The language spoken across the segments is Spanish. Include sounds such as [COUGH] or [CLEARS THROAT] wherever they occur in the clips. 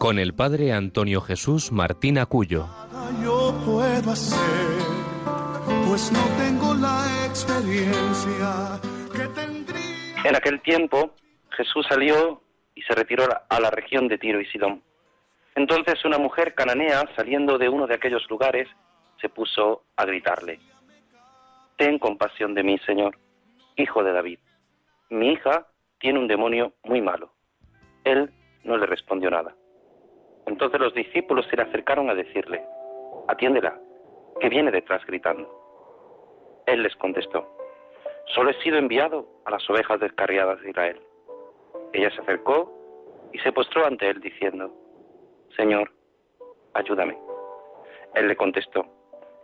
con el padre Antonio Jesús Martín Acuyo. Yo puedo hacer, pues no tengo la experiencia que tendría. En aquel tiempo Jesús salió y se retiró a la región de Tiro y Sidón. Entonces una mujer cananea, saliendo de uno de aquellos lugares, se puso a gritarle, Ten compasión de mí, Señor, hijo de David. Mi hija tiene un demonio muy malo. Él no le respondió nada. Entonces los discípulos se le acercaron a decirle, Atiéndela, que viene detrás gritando. Él les contestó, Solo he sido enviado a las ovejas descarriadas de Israel. Ella se acercó y se postró ante él diciendo, Señor, ayúdame. Él le contestó,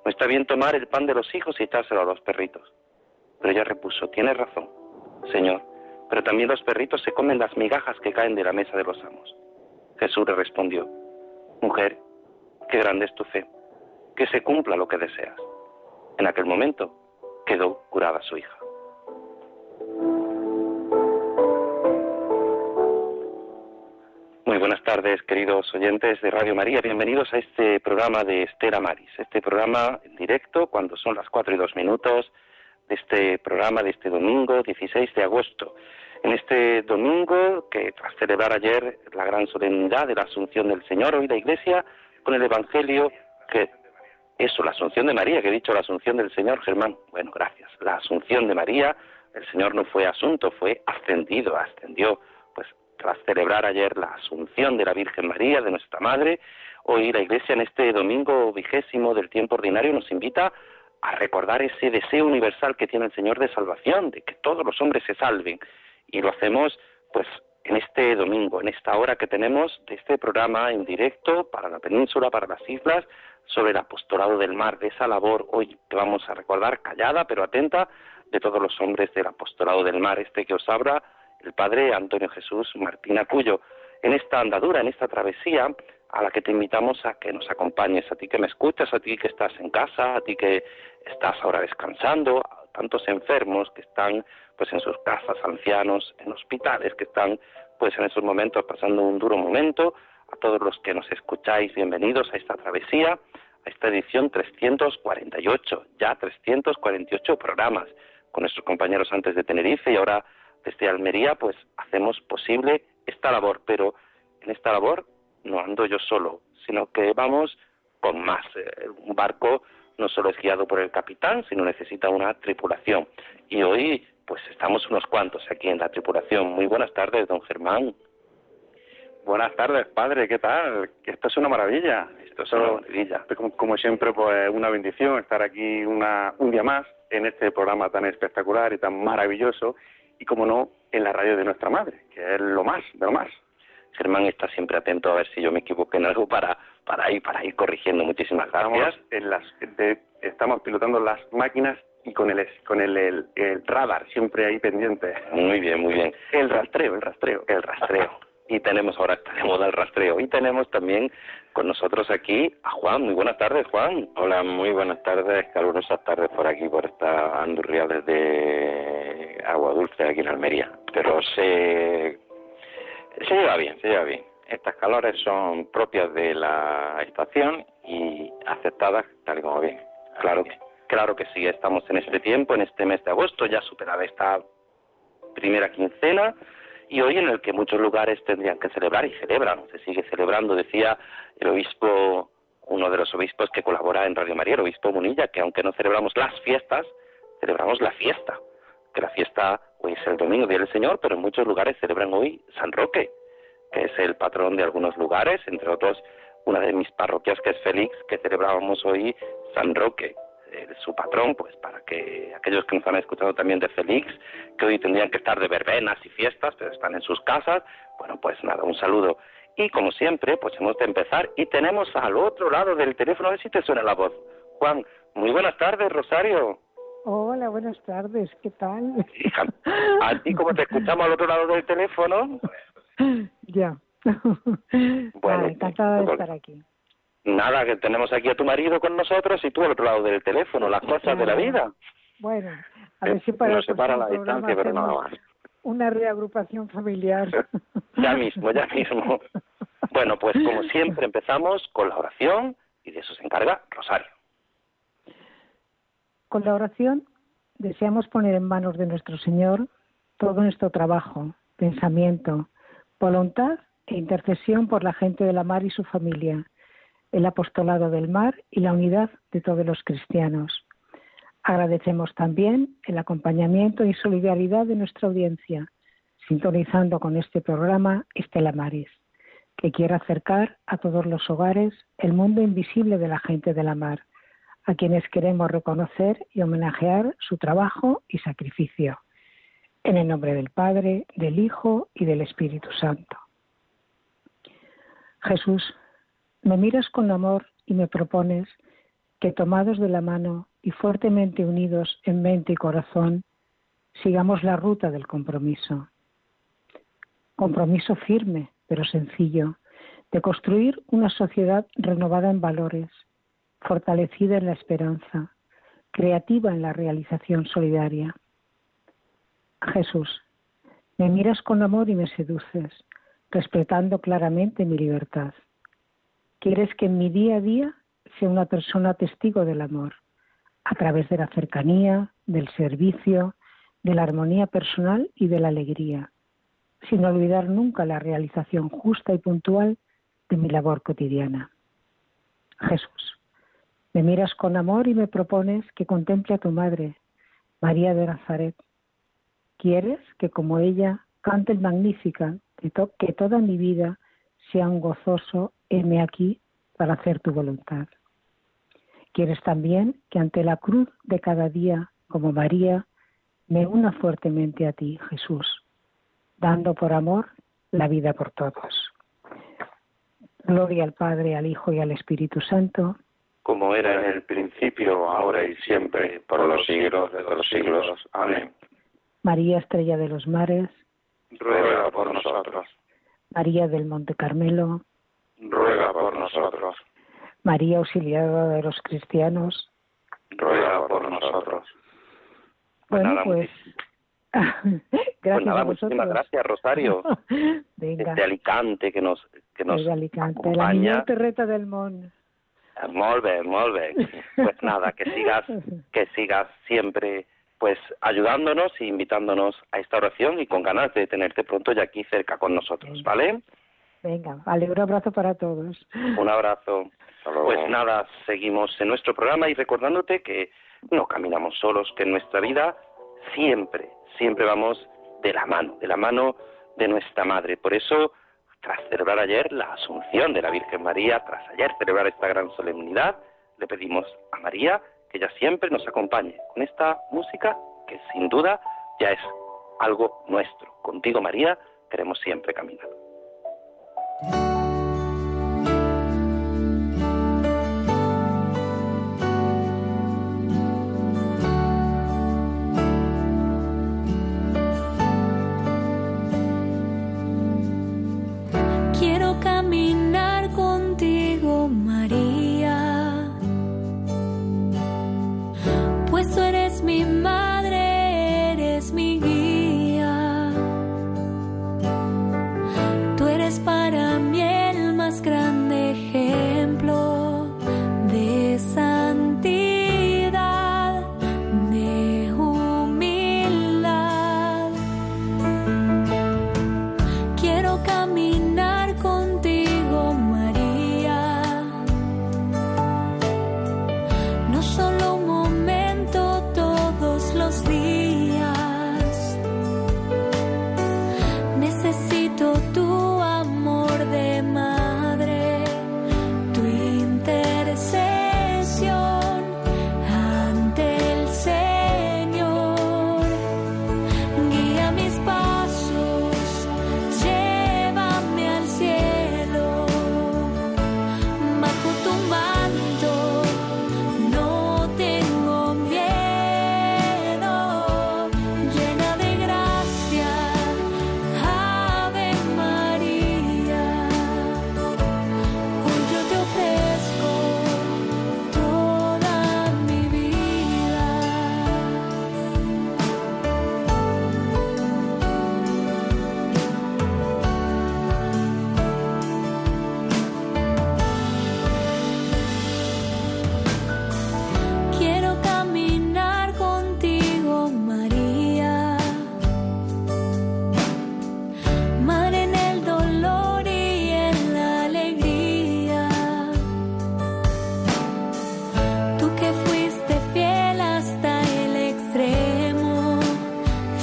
no está bien tomar el pan de los hijos y echárselo a los perritos. Pero ella repuso, tienes razón, Señor, pero también los perritos se comen las migajas que caen de la mesa de los amos. Jesús le respondió, Mujer, qué grande es tu fe, que se cumpla lo que deseas. En aquel momento quedó curada su hija. Muy buenas tardes, queridos oyentes de Radio María. Bienvenidos a este programa de Estela Maris, este programa en directo cuando son las cuatro y dos minutos de este programa de este domingo 16 de agosto. En este domingo, que tras celebrar ayer la gran solemnidad de la Asunción del Señor, hoy la Iglesia con el Evangelio que eso, la Asunción de María, que he dicho la Asunción del Señor, Germán. Bueno, gracias. La Asunción de María, el Señor no fue asunto, fue ascendido, ascendió tras celebrar ayer la Asunción de la Virgen María, de nuestra Madre, hoy la Iglesia en este domingo vigésimo del tiempo ordinario nos invita a recordar ese deseo universal que tiene el Señor de salvación, de que todos los hombres se salven. Y lo hacemos pues en este domingo, en esta hora que tenemos de este programa en directo para la península, para las islas, sobre el apostolado del mar, de esa labor hoy que vamos a recordar callada pero atenta de todos los hombres del apostolado del mar, este que os habla el padre Antonio Jesús Martín Acuyo, en esta andadura, en esta travesía a la que te invitamos a que nos acompañes, a ti que me escuchas, a ti que estás en casa, a ti que estás ahora descansando, a tantos enfermos que están pues en sus casas, ancianos, en hospitales que están pues en esos momentos pasando un duro momento, a todos los que nos escucháis, bienvenidos a esta travesía, a esta edición 348, ya 348 programas con nuestros compañeros antes de Tenerife y ahora desde Almería pues hacemos posible esta labor, pero en esta labor no ando yo solo, sino que vamos con más. Eh, un barco no solo es guiado por el capitán, sino necesita una tripulación. Y hoy pues estamos unos cuantos aquí en la tripulación. Muy buenas tardes, don Germán. Buenas tardes, padre, ¿qué tal? Esto es una maravilla. Esto es una maravilla. Como, siempre, pues una bendición estar aquí una, un día más en este programa tan espectacular y tan maravilloso y, como no, en la radio de nuestra madre, que es lo más, de lo más. Germán está siempre atento a ver si yo me equivoco en algo para, para, ir, para ir corrigiendo. Muchísimas gracias. Estamos, en las, estamos pilotando las máquinas y con el, con el, el, radar siempre ahí pendiente. Muy bien, muy bien. El rastreo, el rastreo. El rastreo. Y tenemos ahora, tenemos el rastreo. Y tenemos también con nosotros aquí a Juan. Muy buenas tardes, Juan. Hola, muy buenas tardes, calurosas tardes por aquí, por esta andurria desde Agua Dulce, aquí en Almería. Pero se, se lleva bien, se lleva bien. Estas calores son propias de la estación y aceptadas tal y como bien. Claro, claro que sí, estamos en este tiempo, en este mes de agosto, ya superada esta primera quincena y hoy en el que muchos lugares tendrían que celebrar y celebran, se sigue celebrando, decía el obispo, uno de los obispos que colabora en Radio María, el obispo Munilla, que aunque no celebramos las fiestas, celebramos la fiesta, que la fiesta hoy es el domingo, Día del Señor, pero en muchos lugares celebran hoy San Roque, que es el patrón de algunos lugares, entre otros una de mis parroquias que es Félix, que celebrábamos hoy San Roque, su patrón, pues para que aquellos que nos han escuchado también de Félix, que hoy tendrían que estar de verbenas y fiestas, pero están en sus casas, bueno, pues nada, un saludo. Y como siempre, pues hemos de empezar y tenemos al otro lado del teléfono, a ver si te suena la voz. Juan, muy buenas tardes, Rosario. Hola, buenas tardes, ¿qué tal? Hija, a ti como te escuchamos al otro lado del teléfono. [LAUGHS] Ya. [LAUGHS] Bueno, Ah, encantada de pues, estar aquí. Nada, que tenemos aquí a tu marido con nosotros y tú al otro lado del teléfono, las cosas de la vida. Bueno, a ver si para Nos separa la distancia, pero nada más. Una reagrupación familiar. [LAUGHS] Ya mismo, ya mismo. Bueno, pues como siempre empezamos con la oración y de eso se encarga Rosario. Con la oración deseamos poner en manos de nuestro Señor todo nuestro trabajo, pensamiento, voluntad e intercesión por la gente de la mar y su familia, el apostolado del mar y la unidad de todos los cristianos. Agradecemos también el acompañamiento y solidaridad de nuestra audiencia, sintonizando con este programa Estela Maris, que quiere acercar a todos los hogares el mundo invisible de la gente de la mar, a quienes queremos reconocer y homenajear su trabajo y sacrificio. En el nombre del Padre, del Hijo y del Espíritu Santo. Jesús, me miras con amor y me propones que tomados de la mano y fuertemente unidos en mente y corazón, sigamos la ruta del compromiso. Compromiso firme, pero sencillo, de construir una sociedad renovada en valores, fortalecida en la esperanza, creativa en la realización solidaria. Jesús, me miras con amor y me seduces, respetando claramente mi libertad. Quieres que en mi día a día sea una persona testigo del amor, a través de la cercanía, del servicio, de la armonía personal y de la alegría, sin olvidar nunca la realización justa y puntual de mi labor cotidiana. Jesús, me miras con amor y me propones que contemple a tu madre, María de Nazaret. Quieres que como ella cante el Magnífica, que, que toda mi vida sea un gozoso heme aquí para hacer tu voluntad. Quieres también que ante la cruz de cada día, como María, me una fuertemente a ti, Jesús, dando por amor la vida por todos. Gloria al Padre, al Hijo y al Espíritu Santo, como era en el principio, ahora y siempre, por los siglos de los siglos. Amén. María Estrella de los Mares, Ruega por nosotros. María del Monte Carmelo, Ruega por nosotros. María Auxiliadora de los Cristianos. Ruega por nosotros. Bueno, pues. Pues [LAUGHS] gracias nada, a muchísimas vosotros. gracias, Rosario, [LAUGHS] Venga, de Alicante, que nos, que nos desde Alicante, la acompaña. niña terreta del Mon. Molt bé, molt bé. Pues nada, que sigas, [LAUGHS] que sigas siempre pues ayudándonos e invitándonos a esta oración y con ganas de tenerte pronto ya aquí cerca con nosotros, ¿vale? Venga, vale, un abrazo para todos. Un abrazo. Pues nada, seguimos en nuestro programa y recordándote que no caminamos solos, que en nuestra vida siempre, siempre vamos de la mano, de la mano de nuestra Madre. Por eso, tras celebrar ayer la Asunción de la Virgen María, tras ayer celebrar esta gran solemnidad, le pedimos a María que ella siempre nos acompañe con esta música que sin duda ya es algo nuestro. Contigo, María, queremos siempre caminar.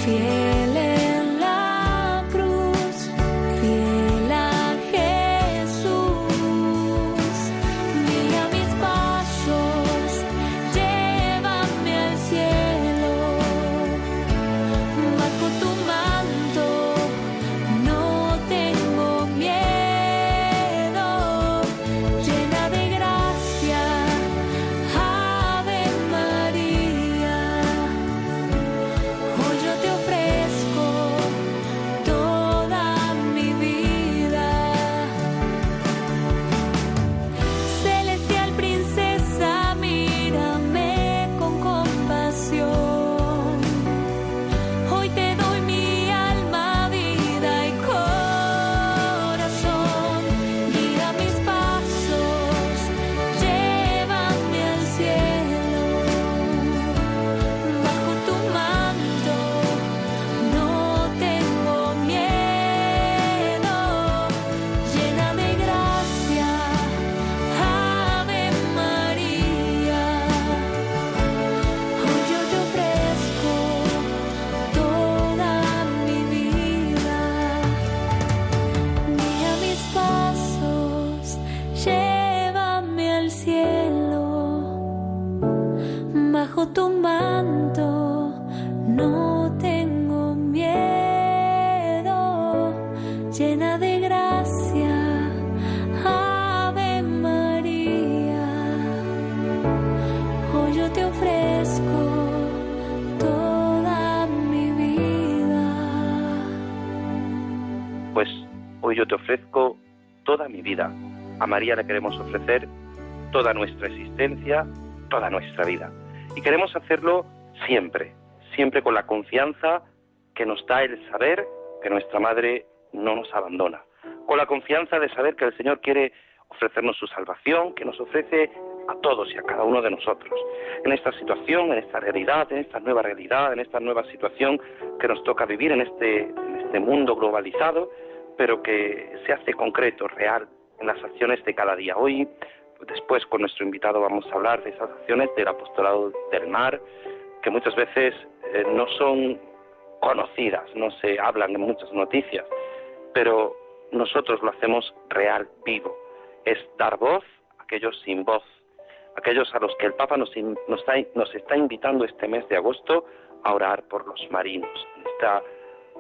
fiel. Hoy yo te ofrezco toda mi vida. A María le queremos ofrecer toda nuestra existencia, toda nuestra vida. Y queremos hacerlo siempre, siempre con la confianza que nos da el saber que nuestra Madre no nos abandona, con la confianza de saber que el Señor quiere ofrecernos su salvación, que nos ofrece a todos y a cada uno de nosotros. En esta situación, en esta realidad, en esta nueva realidad, en esta nueva situación que nos toca vivir en este, en este mundo globalizado, pero que se hace concreto, real, en las acciones de cada día. Hoy, después con nuestro invitado vamos a hablar de esas acciones del apostolado del mar, que muchas veces eh, no son conocidas, no se hablan en muchas noticias, pero nosotros lo hacemos real, vivo. Es dar voz a aquellos sin voz, aquellos a los que el Papa nos, nos, nos está invitando este mes de agosto a orar por los marinos. Esta,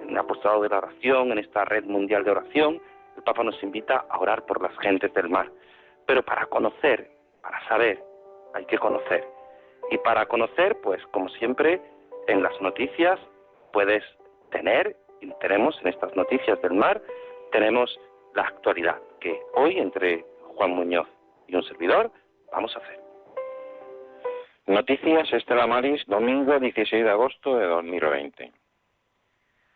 en el apostolado de la oración, en esta red mundial de oración, el Papa nos invita a orar por las gentes del mar. Pero para conocer, para saber, hay que conocer. Y para conocer, pues como siempre, en las noticias puedes tener, y tenemos en estas noticias del mar, tenemos la actualidad, que hoy entre Juan Muñoz y un servidor vamos a hacer. Noticias Estela Maris, domingo 16 de agosto de 2020.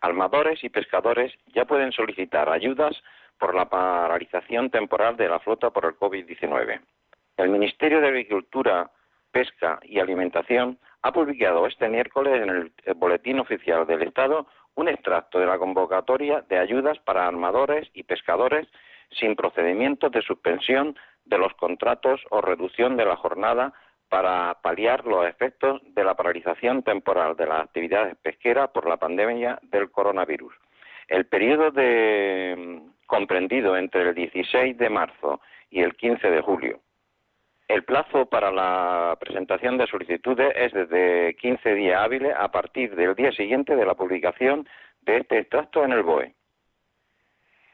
Almadores y pescadores ya pueden solicitar ayudas por la paralización temporal de la flota por el COVID-19. El Ministerio de Agricultura, Pesca y Alimentación ha publicado este miércoles en el Boletín Oficial del Estado un extracto de la convocatoria de ayudas para armadores y pescadores sin procedimientos de suspensión de los contratos o reducción de la jornada para paliar los efectos de la paralización temporal de las actividades pesqueras por la pandemia del coronavirus. El periodo de, comprendido entre el 16 de marzo y el 15 de julio el plazo para la presentación de solicitudes es desde 15 días hábiles a partir del día siguiente de la publicación de este extracto en el BOE.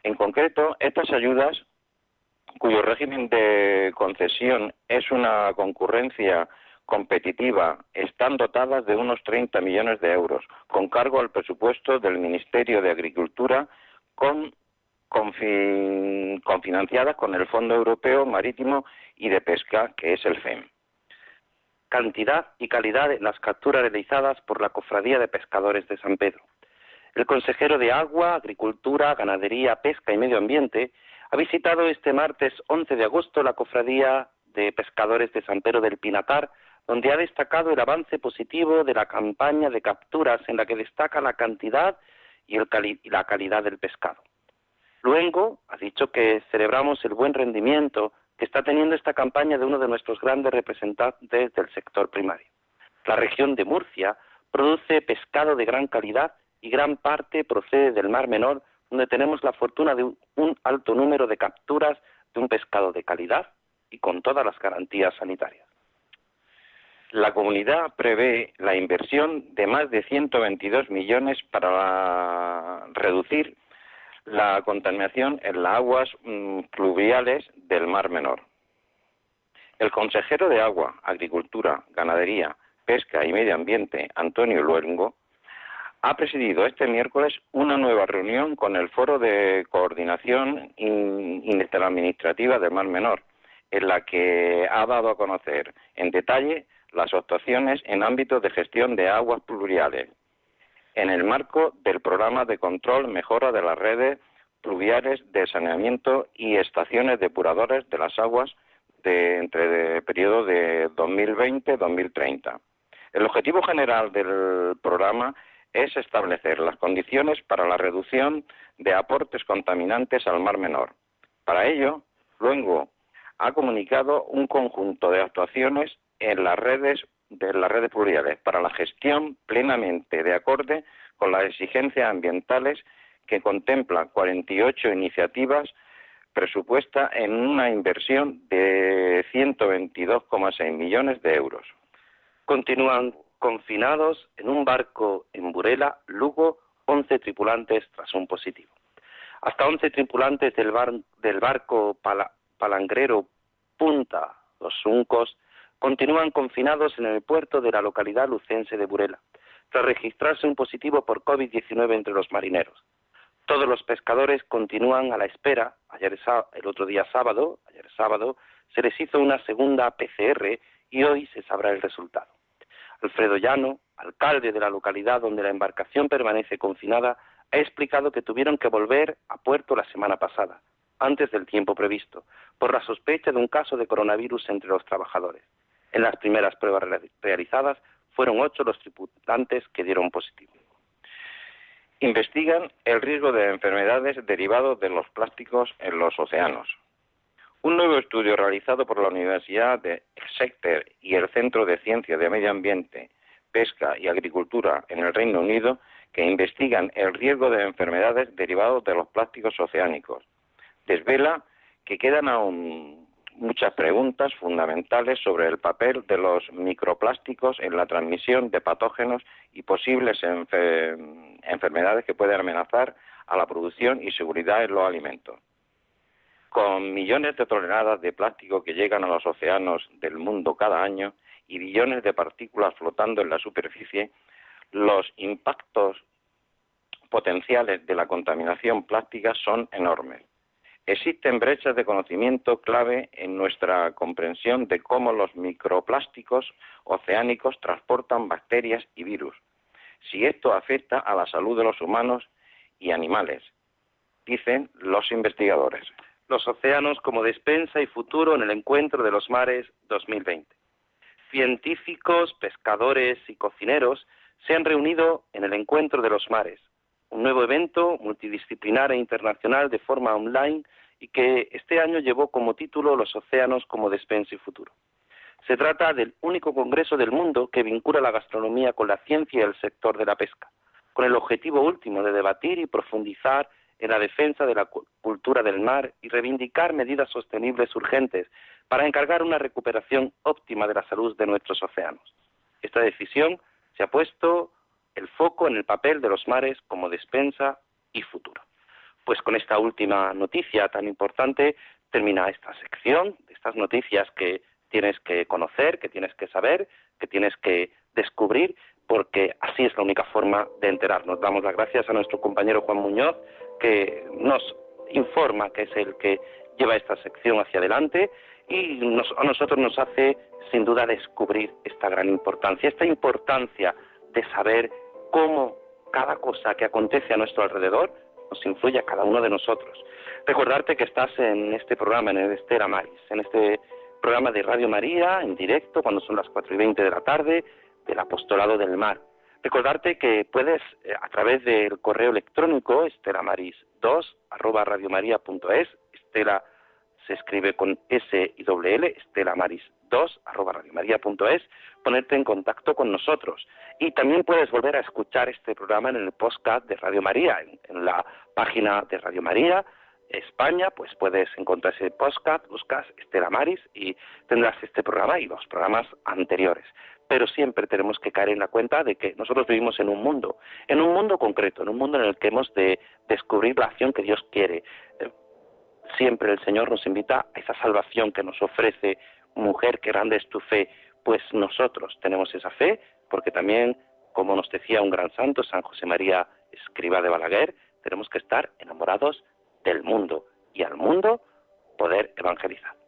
En concreto, estas ayudas, cuyo régimen de concesión es una concurrencia competitiva, están dotadas de unos 30 millones de euros, con cargo al presupuesto del Ministerio de Agricultura, con confinanciadas con el Fondo Europeo Marítimo y de Pesca, que es el FEM. Cantidad y calidad de las capturas realizadas por la Cofradía de Pescadores de San Pedro. El consejero de Agua, Agricultura, Ganadería, Pesca y Medio Ambiente ha visitado este martes 11 de agosto la Cofradía de Pescadores de San Pedro del Pinatar, donde ha destacado el avance positivo de la campaña de capturas en la que destaca la cantidad y, y la calidad del pescado. Luego ha dicho que celebramos el buen rendimiento que está teniendo esta campaña de uno de nuestros grandes representantes del sector primario. La región de Murcia produce pescado de gran calidad y gran parte procede del Mar Menor, donde tenemos la fortuna de un alto número de capturas de un pescado de calidad y con todas las garantías sanitarias. La comunidad prevé la inversión de más de 122 millones para reducir la contaminación en las aguas mm, fluviales del Mar Menor. El consejero de Agua, Agricultura, Ganadería, Pesca y Medio Ambiente, Antonio Luengo, ha presidido este miércoles una nueva reunión con el Foro de Coordinación Interadministrativa del Mar Menor, en la que ha dado a conocer en detalle las actuaciones en ámbitos de gestión de aguas pluviales, en el marco del programa de control mejora de las redes pluviales de saneamiento y estaciones depuradores de las aguas de, entre el periodo de 2020-2030. El objetivo general del programa es establecer las condiciones para la reducción de aportes contaminantes al Mar Menor. Para ello, luego ha comunicado un conjunto de actuaciones en las redes de las redes pluviales para la gestión plenamente de acorde con las exigencias ambientales que contempla 48 iniciativas presupuesta en una inversión de 122,6 millones de euros. Continúan confinados en un barco en Burela, Lugo, 11 tripulantes tras un positivo. Hasta 11 tripulantes del, barco palangrero Punta Los Suncos continúan confinados en el puerto de la localidad lucense de Burela, tras registrarse un positivo por COVID-19 entre los marineros. Todos los pescadores continúan a la espera. Ayer el otro día sábado, ayer sábado, se les hizo una segunda PCR y hoy se sabrá el resultado. Alfredo Llano, alcalde de la localidad donde la embarcación permanece confinada, ha explicado que tuvieron que volver a puerto la semana pasada, antes del tiempo previsto, por la sospecha de un caso de coronavirus entre los trabajadores. En las primeras pruebas realizadas fueron ocho los tripulantes que dieron positivo. Investigan el riesgo de enfermedades derivados de los plásticos en los océanos. Un nuevo estudio realizado por la Universidad de Exeter y el Centro de Ciencia de Medio Ambiente, Pesca y Agricultura en el Reino Unido, que investigan el riesgo de enfermedades derivados de los plásticos oceánicos, desvela que quedan aún muchas preguntas fundamentales sobre el papel de los microplásticos en la transmisión de patógenos y posibles enfermedades que pueden amenazar a la producción y seguridad en los alimentos. Con millones de toneladas de plástico que llegan a los océanos del mundo cada año y billones de partículas flotando en la superficie, los impactos potenciales de la contaminación plástica son enormes. Existen brechas de conocimiento clave en nuestra comprensión de cómo los microplásticos oceánicos transportan bacterias y virus, si esto afecta a la salud de los humanos y animales, dicen los investigadores. Los océanos como despensa y futuro en el encuentro de los mares 2020. Científicos, pescadores y cocineros se han reunido en el encuentro de los mares, un nuevo evento multidisciplinar e internacional de forma online y que este año llevó como título Los océanos como despensa y futuro. Se trata del único congreso del mundo que vincula la gastronomía con la ciencia y el sector de la pesca, con el objetivo último de debatir y profundizar en la defensa de la cultura del mar y reivindicar medidas sostenibles urgentes para encargar una recuperación óptima de la salud de nuestros océanos. Esta decisión se ha puesto el foco en el papel de los mares como despensa y futuro. Pues con esta última noticia tan importante termina esta sección, estas noticias que tienes que conocer, que tienes que saber, que tienes que descubrir, porque así es la única forma de enterarnos. Damos las gracias a nuestro compañero Juan Muñoz, que nos informa que es el que lleva esta sección hacia adelante y a nosotros nos hace sin duda descubrir esta gran importancia, esta importancia de saber cómo cada cosa que acontece a nuestro alrededor nos influye a cada uno de nosotros. Recordarte que estás en este programa, en el Estera Maris, en este programa de Radio María, en directo, cuando son las 4 y 20 de la tarde, del Apostolado del Mar. Recordarte que puedes, eh, a través del correo electrónico, estelamaris2, arroba estela se escribe con S y doble L, estelamaris2, arroba radiomaria.es, ponerte en contacto con nosotros. Y también puedes volver a escuchar este programa en el podcast de Radio María, en, la página de Radio María España, pues puedes encontrar ese podcast, buscas Estela Maris y tendrás este programa y los programas anteriores. Pero siempre tenemos que caer en la cuenta de que nosotros vivimos en un mundo, en un mundo concreto, en un mundo en el que hemos de descubrir la acción que Dios quiere. Eh, siempre el Señor nos invita a esa salvación que nos ofrece, mujer, que grande es tu fe, pues nosotros tenemos esa fe, porque también, como nos decía un gran santo, San José María Escriba de Balaguer, tenemos que estar enamorados del mundo y al mundo poder evangelizar.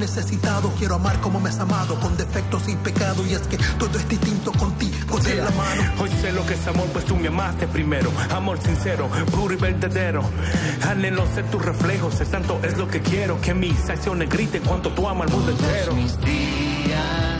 Necesitado. Quiero amar como me has amado, con defectos y pecado. Y es que todo es distinto contigo de la mano. Hoy sé lo que es amor, pues tú me amaste primero. Amor sincero, puro y verdadero. Anhelo ser tu reflejo, es tanto es lo que quiero. Que mis acciones griten cuanto tú amas al mundo entero. mis días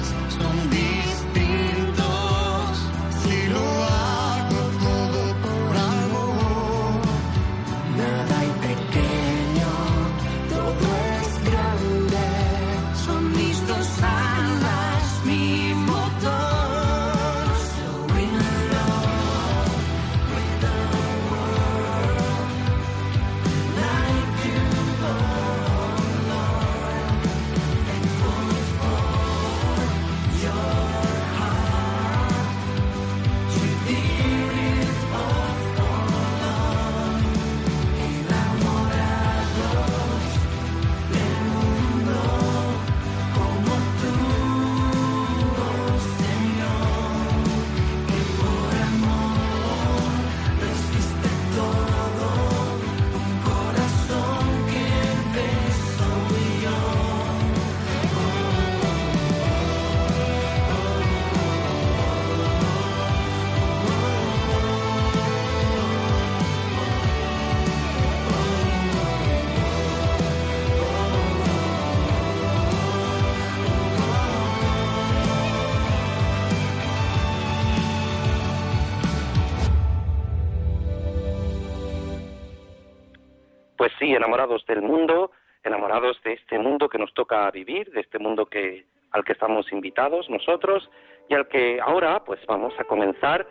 enamorados del mundo, enamorados de este mundo que nos toca vivir, de este mundo que al que estamos invitados nosotros y al que ahora pues vamos a comenzar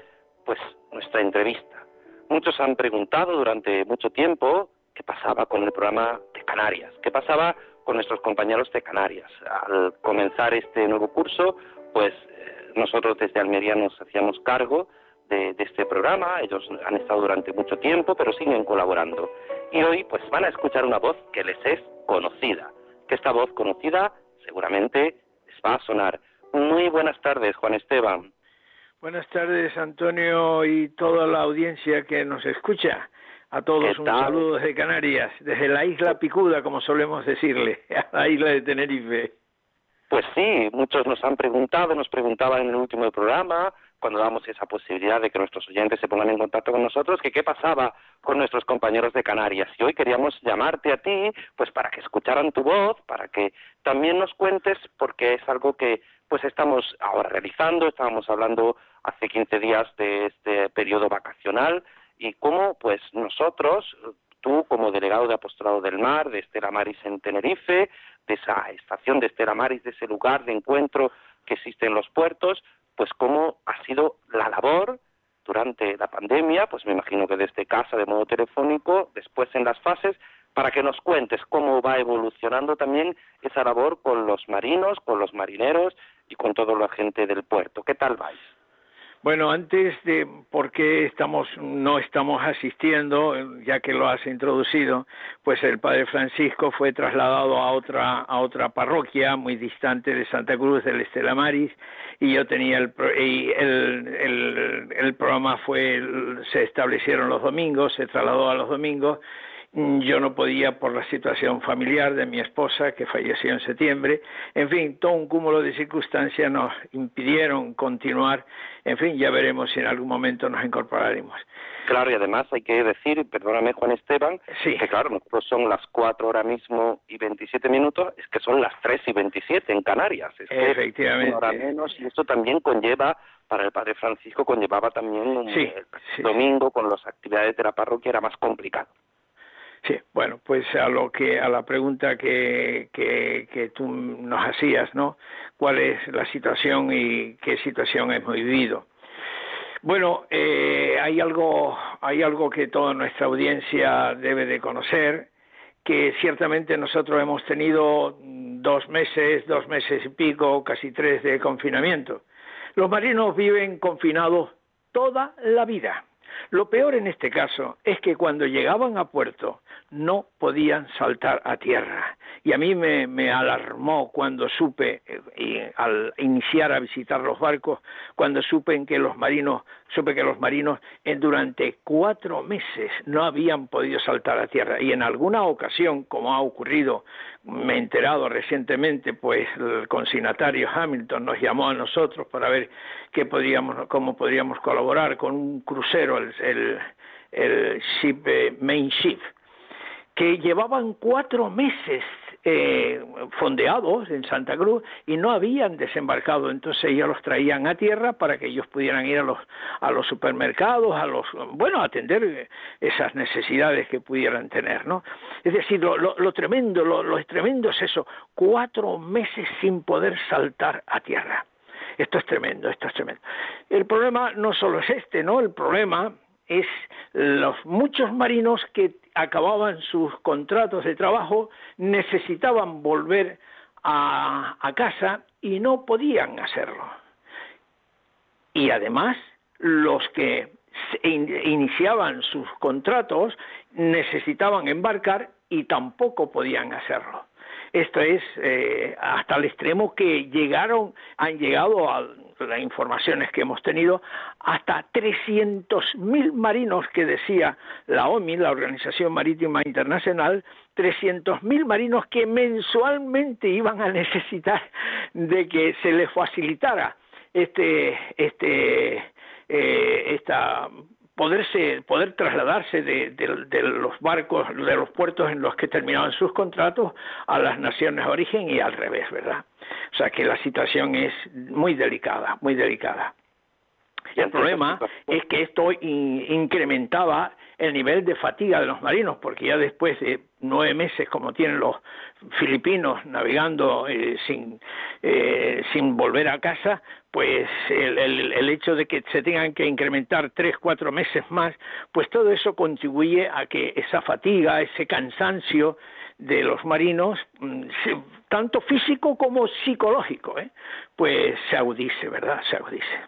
pues nuestra entrevista. Muchos han preguntado durante mucho tiempo qué pasaba con el programa de Canarias, qué pasaba con nuestros compañeros de Canarias. Al comenzar este nuevo curso, pues eh, nosotros desde Almería nos hacíamos cargo de, este programa. Ellos han estado durante mucho tiempo, pero siguen colaborando. Y hoy, pues, van a escuchar una voz que les es conocida. Que esta voz conocida seguramente les va a sonar. Muy buenas tardes, Juan Esteban. Buenas tardes, Antonio, y toda la audiencia que nos escucha. A todos un saludo desde Canarias, desde la isla Picuda, como solemos decirle, [LAUGHS] a la isla de Tenerife. Pues sí, muchos nos han preguntado, nos preguntaban en el último programa, cuando damos esa posibilidad de que nuestros oyentes se pongan en contacto con nosotros, que qué pasaba con nuestros compañeros de Canarias. Y hoy queríamos llamarte a ti, pues para que escucharan tu voz, para que también nos cuentes, porque es algo que pues estamos ahora realizando, estábamos hablando hace 15 días de este periodo vacacional y cómo pues nosotros, tú como delegado de Apostolado del Mar, de Estela Maris en Tenerife, de esa estación de Estela Maris, de ese lugar de encuentro que existe en los puertos, pues cómo ha sido la labor durante la pandemia, pues me imagino que desde casa de modo telefónico, después en las fases, para que nos cuentes cómo va evolucionando también esa labor con los marinos, con los marineros y con toda la gente del puerto. ¿Qué tal vais? Bueno, antes de por qué estamos, no estamos asistiendo, ya que lo has introducido, pues el Padre Francisco fue trasladado a otra, a otra parroquia muy distante de Santa Cruz del Estela Maris y yo tenía el, el, el, el programa fue, se establecieron los domingos, se trasladó a los domingos yo no podía por la situación familiar de mi esposa que falleció en septiembre, en fin, todo un cúmulo de circunstancias nos impidieron continuar, en fin, ya veremos si en algún momento nos incorporaremos. Claro, y además hay que decir, perdóname Juan Esteban, sí. que claro, nosotros son las cuatro ahora mismo y 27 minutos, es que son las tres y 27 en Canarias. Es Efectivamente. hora menos, y esto también conlleva, para el Padre Francisco, conllevaba también un, el domingo con las actividades de la parroquia, era más complicado. Sí, bueno, pues a lo que a la pregunta que, que, que tú nos hacías, ¿no? ¿Cuál es la situación y qué situación hemos vivido? Bueno, eh, hay algo hay algo que toda nuestra audiencia debe de conocer, que ciertamente nosotros hemos tenido dos meses, dos meses y pico, casi tres de confinamiento. Los marinos viven confinados toda la vida Lo peor en este caso es que cuando llegaban a puerto no podían saltar a tierra. Y a mí me, alarmó cuando supe, eh, al iniciar a visitar los barcos, cuando supe que los marinos, supe que los marinos durante cuatro meses no habían podido saltar a tierra. Y en alguna ocasión, como ha ocurrido, me he enterado recientemente, pues el consignatario Hamilton nos llamó a nosotros para ver qué podríamos, cómo podríamos colaborar con un crucero, el, el, el ship, eh, Main Ship, que llevaban cuatro meses eh, fondeados en Santa Cruz y no habían desembarcado, entonces ellos los traían a tierra para que ellos pudieran ir a los a los supermercados, a los bueno, atender esas necesidades que pudieran tener, ¿no? Es decir, lo, lo, tremendo, lo, lo tremendo es eso, cuatro meses sin poder saltar a tierra. Esto es tremendo, esto es tremendo. El problema no solo es este, ¿no? El problema es los muchos marinos que acababan sus contratos de trabajo necesitaban volver a, casa y no podían hacerlo. Y además, los que iniciaban sus contratos necesitaban embarcar y tampoco podían hacerlo. Esto es eh, hasta el extremo que llegaron, han llegado a las informaciones que hemos tenido, hasta 300.000 marinos que decía la OMI, la Organización Marítima Internacional, 300.000 marinos que mensualmente iban a necesitar de que se les facilitara este, este, eh, esta poderse, poder trasladarse de, de, los barcos, de los puertos en los que terminaban sus contratos a las naciones de origen y al revés, ¿verdad? O sea que la situación es muy delicada, muy delicada. Y el problema es que esto incrementaba el nivel de fatiga de los marinos, porque ya después de nueve meses, como tienen los filipinos navegando eh, sin, eh, sin volver a casa, pues el, el, el, hecho de que se tengan que incrementar tres, cuatro meses más, pues todo eso contribuye a que esa fatiga, ese cansancio de los marinos, mm, tanto físico como psicológico, ¿eh? pues se agudice, ¿verdad? Se agudice.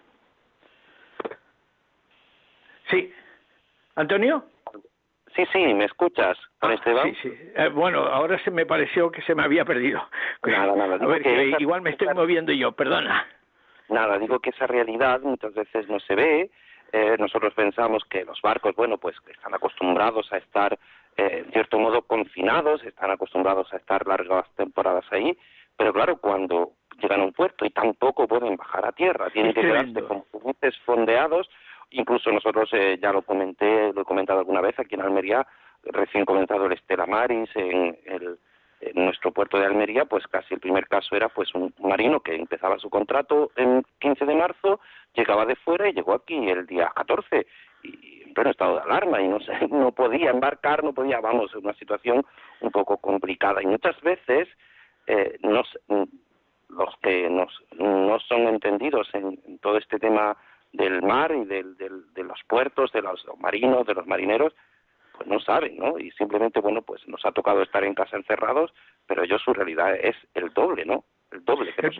Sí. ¿Antonio? Sí, sí, ¿me escuchas, ah, Esteban? Sí, sí. Eh, bueno, ahora se me pareció que se me había perdido. [LAUGHS] Nada, nada. A ver, que igual me estoy moviendo yo, perdona. Nada, digo que esa realidad muchas veces no se ve. Eh, nosotros pensamos que los barcos, bueno, pues están acostumbrados a estar, eh, en cierto modo, confinados, están acostumbrados a estar largas temporadas ahí, pero claro, cuando llegan a un puerto y tampoco pueden bajar a tierra, tienen que quedarse con juguetes fondeados Incluso nosotros, eh, ya lo comenté, lo he comentado alguna vez, aquí en Almería, recién comenzado el Estela Maris, en, el, en nuestro puerto de Almería, pues casi el primer caso era pues un marino que empezaba su contrato el 15 de marzo, llegaba de fuera y llegó aquí el día 14 y en pleno estado de alarma y no sé, [LAUGHS] no podía embarcar, no podía, vamos, una situación un poco complicada. Y muchas veces eh, nos, los que nos, no son entendidos en todo este tema del mar y del, de los puertos, de los marinos, de los marineros, pues no saben, ¿no? Y simplemente, bueno, pues nos ha tocado estar en casa encerrados, pero yo su realidad es el doble, ¿no? El doble. Que el,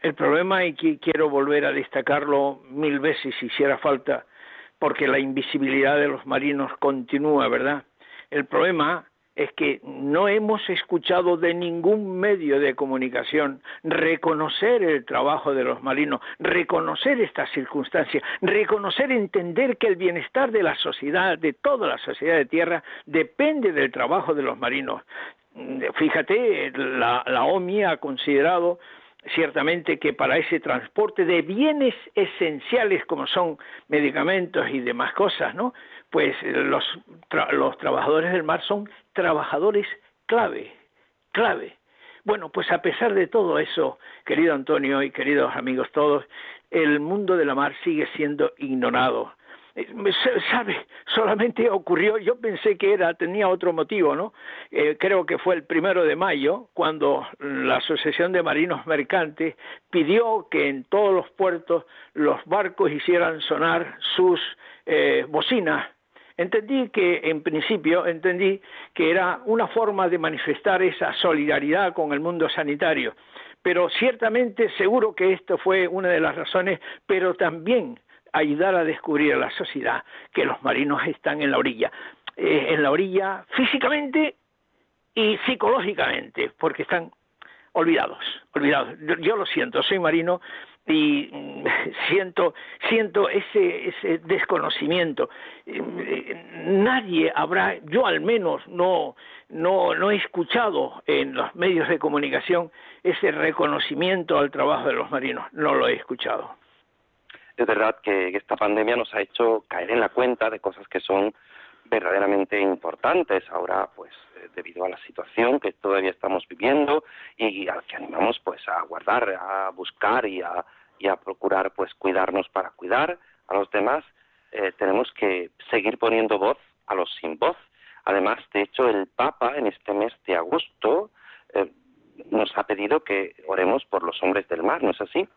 el problema, y quiero volver a destacarlo mil veces si hiciera falta, porque la invisibilidad de los marinos continúa, ¿verdad? El problema es que no hemos escuchado de ningún medio de comunicación reconocer el trabajo de los marinos, reconocer estas circunstancias, reconocer, entender que el bienestar de la sociedad, de toda la sociedad de tierra, depende del trabajo de los marinos. Fíjate, la, la OMI ha considerado ciertamente que para ese transporte de bienes esenciales como son medicamentos y demás cosas, ¿no? Pues los, los trabajadores del mar son trabajadores clave, clave. Bueno, pues a pesar de todo eso, querido Antonio y queridos amigos todos, el mundo de la mar sigue siendo ignorado. Eh, sabe solamente ocurrió yo pensé que era tenía otro motivo no eh, creo que fue el primero de mayo cuando la asociación de marinos mercantes pidió que en todos los puertos los barcos hicieran sonar sus eh, bocinas entendí que en principio entendí que era una forma de manifestar esa solidaridad con el mundo sanitario pero ciertamente seguro que esto fue una de las razones pero también ayudar a descubrir a la sociedad que los marinos están en la orilla, eh, en la orilla físicamente y psicológicamente, porque están olvidados, olvidados. Yo, lo siento, soy marino y mm, [LAUGHS] siento siento ese ese desconocimiento. Eh, nadie habrá yo al menos no no no he escuchado en los medios de comunicación ese reconocimiento al trabajo de los marinos. No lo he escuchado. Es verdad que esta pandemia nos ha hecho caer en la cuenta de cosas que son verdaderamente importantes ahora pues eh, debido a la situación que todavía estamos viviendo y al que animamos pues a guardar a buscar y a, y a procurar pues cuidarnos para cuidar a los demás eh, tenemos que seguir poniendo voz a los sin voz. Además de hecho el Papa en este mes de agosto eh, nos ha pedido que oremos por los hombres del mar no es así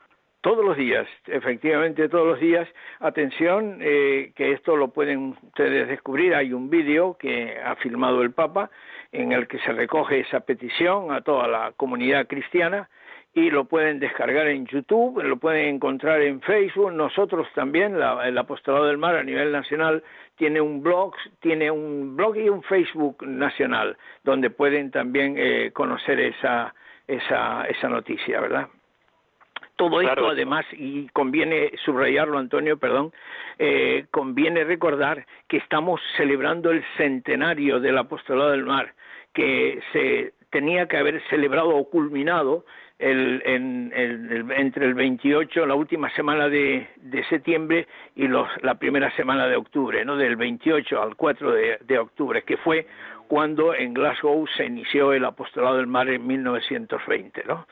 todos los días, efectivamente todos los días. Atención, eh, que esto lo pueden ustedes descubrir. Hay un vídeo que ha filmado el Papa en el que se recoge esa petición a toda la comunidad cristiana y lo pueden descargar en YouTube, lo pueden encontrar en Facebook. Nosotros también, el Apostolado del Mar a nivel nacional tiene un blog, tiene un blog y un Facebook nacional donde pueden también eh, conocer esa esa esa noticia, ¿verdad? Todo esto, además, y conviene subrayarlo, Antonio, perdón, eh, conviene recordar que estamos celebrando el centenario del apostolado del mar, que se tenía que haber celebrado o culminado el, en, el, entre el 28, la última semana de, de septiembre y los, la primera semana de octubre, ¿no? Del 28 al 4 de, de octubre, que fue cuando en Glasgow se inició el apostolado del mar en 1920, ¿no?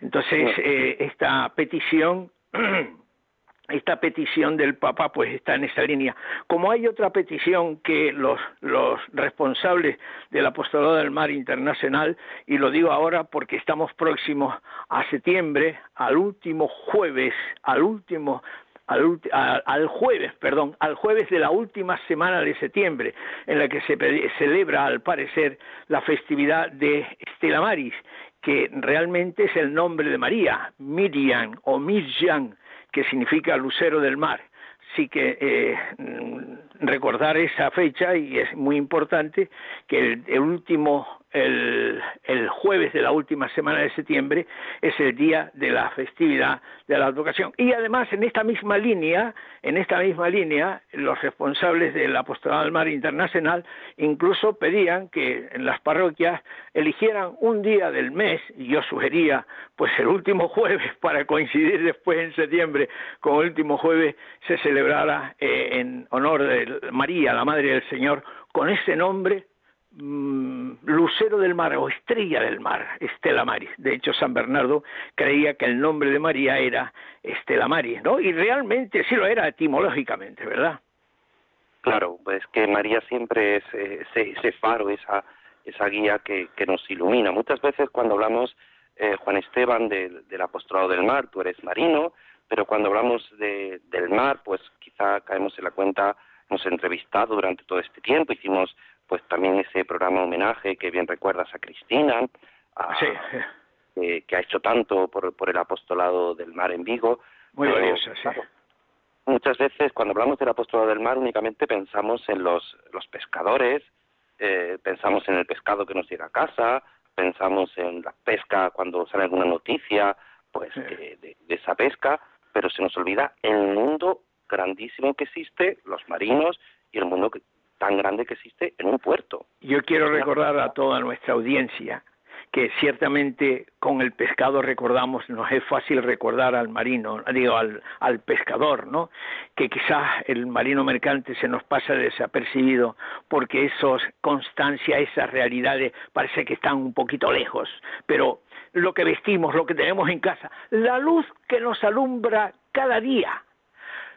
Entonces, eh, esta petición [CLEARS THROAT] esta petición del Papa pues está en esa línea. Como hay otra petición que los, los responsables del Apostolado del Mar Internacional, y lo digo ahora porque estamos próximos a septiembre, al último jueves, al último al, jueves, perdón, al jueves de la última semana de septiembre, en la que se celebra, al parecer, la festividad de Estela Maris, que realmente es el nombre de María, Miriam o Mirjam, que significa lucero del mar. Así que eh, recordar esa fecha y es muy importante que el último el, jueves de la última semana de septiembre es el día de la festividad de la advocación. Y además, en esta misma línea, en esta misma línea, los responsables del Apostolado del Mar Internacional incluso pedían que en las parroquias eligieran un día del mes, y yo sugería, pues el último jueves, [LAUGHS] para coincidir después en septiembre con el último jueves, se celebrara eh, en honor de María, la Madre del Señor, con ese nombre lucero del mar o estrella del mar, Estela Maris. De hecho, San Bernardo creía que el nombre de María era Estela Maris, ¿no? Y realmente sí lo era etimológicamente, ¿verdad? Claro, pues que María siempre es eh, ese, faro, esa, esa guía que, que, nos ilumina. Muchas veces cuando hablamos, eh, Juan Esteban, del apostolado del mar, tú eres marino, pero cuando hablamos de, del mar, pues quizá caemos en la cuenta, hemos entrevistado durante todo este tiempo, hicimos pues también ese programa homenaje que bien recuerdas a Cristina, que ha hecho tanto por, por el apostolado del mar en Vigo. Muy valioso, sí. muchas veces cuando hablamos del apostolado del mar únicamente pensamos en los, los pescadores, eh, pensamos en el pescado que nos llega a casa, pensamos en la pesca cuando sale alguna noticia pues de, de, esa pesca, pero se nos olvida el mundo grandísimo que existe, los marinos y el mundo que, tan grande que existe en un puerto. Yo quiero recordar a toda nuestra audiencia que ciertamente con el pescado recordamos, nos es fácil recordar al marino, digo, al, al pescador, ¿no? Que quizás el marino mercante se nos pasa desapercibido porque esos constancia, esas realidades parece que están un poquito lejos, pero lo que vestimos, lo que tenemos en casa, la luz que nos alumbra cada día,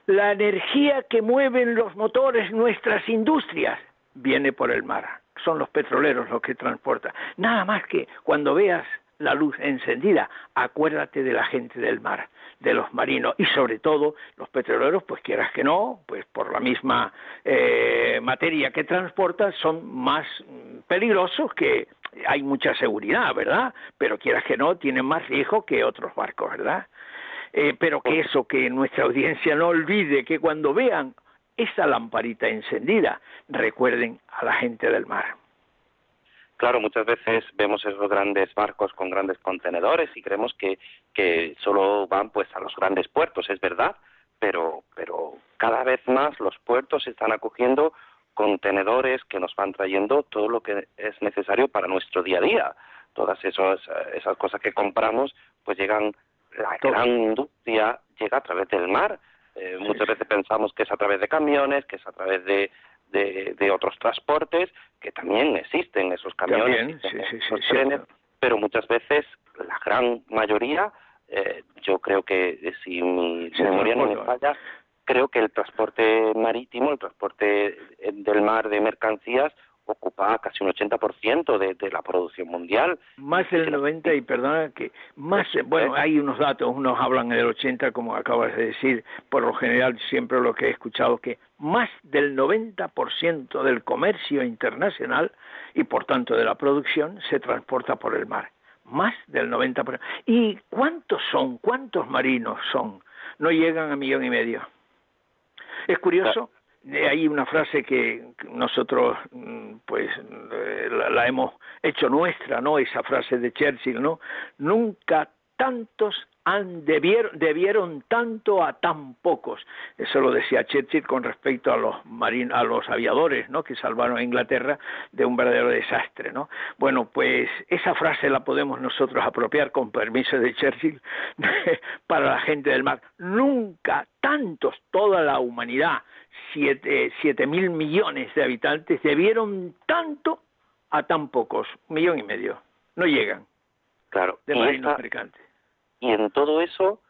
la energía que mueven los motores nuestras industrias viene por el mar. Son los petroleros los que transportan. Nada más que cuando veas la luz encendida, acuérdate de la gente del mar, de los marinos y sobre todo los petroleros, pues quieras que no, pues por la misma eh, materia que transportan son más peligrosos que hay mucha seguridad, ¿verdad? Pero quieras que no, tienen más riesgo que otros barcos, ¿verdad? Eh, pero que eso, que nuestra audiencia no olvide que cuando vean esa lamparita encendida, recuerden a la gente del mar. Claro, muchas veces vemos esos grandes barcos con grandes contenedores y creemos que, que solo van pues a los grandes puertos, es verdad, pero, pero cada vez más los puertos están acogiendo contenedores que nos van trayendo todo lo que es necesario para nuestro día a día. Todas esas, esas cosas que compramos, pues llegan, la gran industria llega a través del mar. Eh, muchas veces pensamos que es a través de camiones, que es a través de, de, otros transportes, que también existen esos camiones, esos trenes, pero muchas veces la gran mayoría, eh, yo creo que si mi memoria no me falla, creo que el transporte marítimo, el transporte del mar de mercancías, ocupa casi un 80% de, de la producción mundial. Más del 90 y perdona que más, bueno, hay unos datos, unos hablan del 80 como acabas de decir, por lo general siempre lo que he escuchado que más del 90% del comercio internacional y por tanto de la producción se transporta por el mar. Más del 90%. ¿Y cuántos son? ¿Cuántos marinos son? No llegan a millón y medio. Es curioso hay una frase que nosotros mm, pues eh, la, hemos hecho nuestra, ¿no? Esa frase de Churchill, ¿no? Nunca tantos han debieron, debieron tanto a tan pocos. Eso lo decía Churchill con respecto a los marin, a los aviadores, ¿no? que salvaron a Inglaterra de un verdadero desastre, ¿no? Bueno, pues esa frase la podemos nosotros apropiar con permiso de Churchill [LAUGHS] para la gente del mar. Nunca tantos toda la humanidad siete, mil millones de habitantes debieron tanto a tan pocos, un millón y medio. No llegan. Claro. De marinos mercantes. Y en todo eso,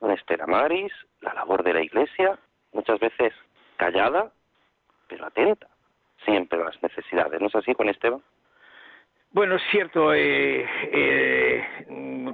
un Estela Maris, la labor de la Iglesia, muchas veces callada, pero atenta siempre a las necesidades. ¿No es así con Esteban? Bueno, es cierto, eh, eh,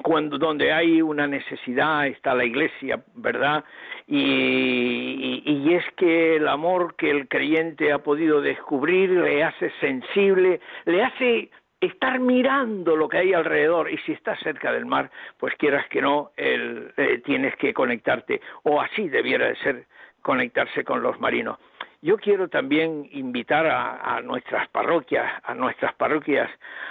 cuando donde hay una necesidad está la iglesia, ¿verdad? Y, es que el amor que el creyente ha podido descubrir le hace sensible, le hace estar mirando lo que hay alrededor y si estás cerca del mar, pues quieras que no, el, eh, tienes que conectarte, o así debiera de ser conectarse con los marinos. Yo quiero también invitar a, nuestras parroquias, a nuestras parroquias,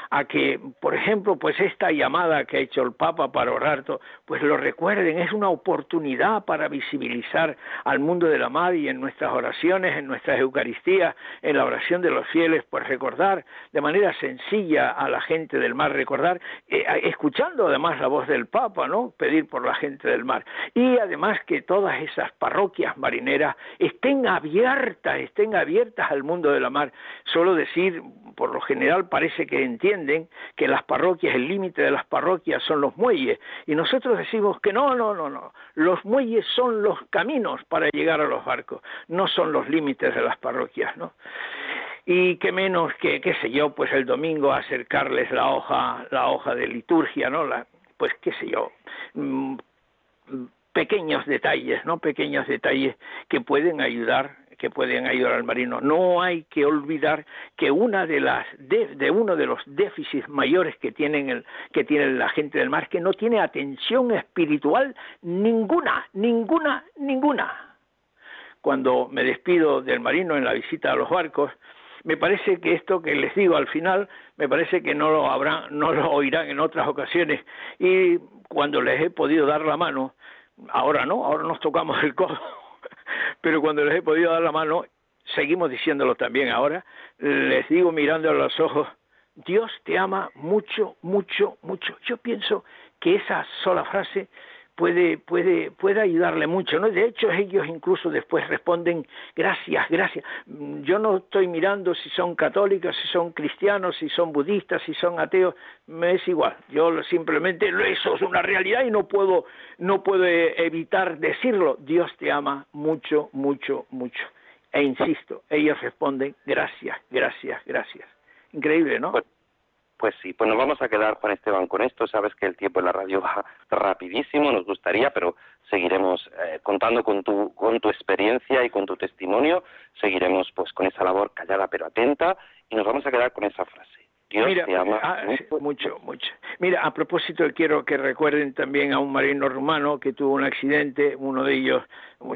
a que, por ejemplo, pues esta llamada que ha hecho el Papa para orar, pues lo recuerden, es una oportunidad para visibilizar al mundo de la mar y en nuestras oraciones, en nuestras Eucaristías, en la oración de los fieles, pues recordar de manera sencilla a la gente del mar, recordar, eh, escuchando además la voz del Papa, ¿no? Pedir por la gente del mar. Y además que todas esas parroquias marineras estén abiertas estén abiertas al mundo de la mar. Solo decir, por lo general parece que entienden que las parroquias, el límite de las parroquias son los muelles, y nosotros decimos que no, no, no, no, los muelles son los caminos para llegar a los barcos, no son los límites de las parroquias, ¿no? y qué menos que qué sé yo pues el domingo acercarles la hoja la hoja de liturgia no la, pues qué sé yo mm, pequeños detalles no pequeños detalles que pueden ayudar que pueden ayudar al marino. No hay que olvidar que una de las de, uno de los déficits mayores que tienen el, que tiene la gente del mar que no tiene atención espiritual ninguna, ninguna, ninguna. Cuando me despido del marino en la visita a los barcos, me parece que esto que les digo al final, me parece que no lo habrán, no lo oirán en otras ocasiones y cuando les he podido dar la mano, ahora no, ahora nos tocamos el codo pero cuando les he podido dar la mano, seguimos diciéndolo también ahora, les digo mirando a los ojos, Dios te ama mucho, mucho, mucho. Yo pienso que esa sola frase puede, puede, puede ayudarle mucho, ¿no? De hecho, ellos incluso después responden, gracias, gracias. Mm, yo no estoy mirando si son católicos, si son cristianos, si son budistas, si son ateos, me es igual. Yo simplemente, eso es una realidad y no puedo, no puedo evitar decirlo. Dios te ama mucho, mucho, mucho. E insisto, ellos responden, gracias, gracias, gracias. Increíble, ¿no? Pues sí, pues nos vamos a quedar, Juan Esteban, con esto. Sabes que el tiempo en la radio va [LAUGHS] rapidísimo, nos gustaría, pero seguiremos eh, contando con tu, con tu experiencia y con tu testimonio. Seguiremos pues con esa labor callada pero atenta y nos vamos a quedar con esa frase. Dios Mira, te ama ah, mucho. mucho, mucho. Mira, a propósito, quiero que recuerden también a un marino rumano que tuvo un accidente, uno de ellos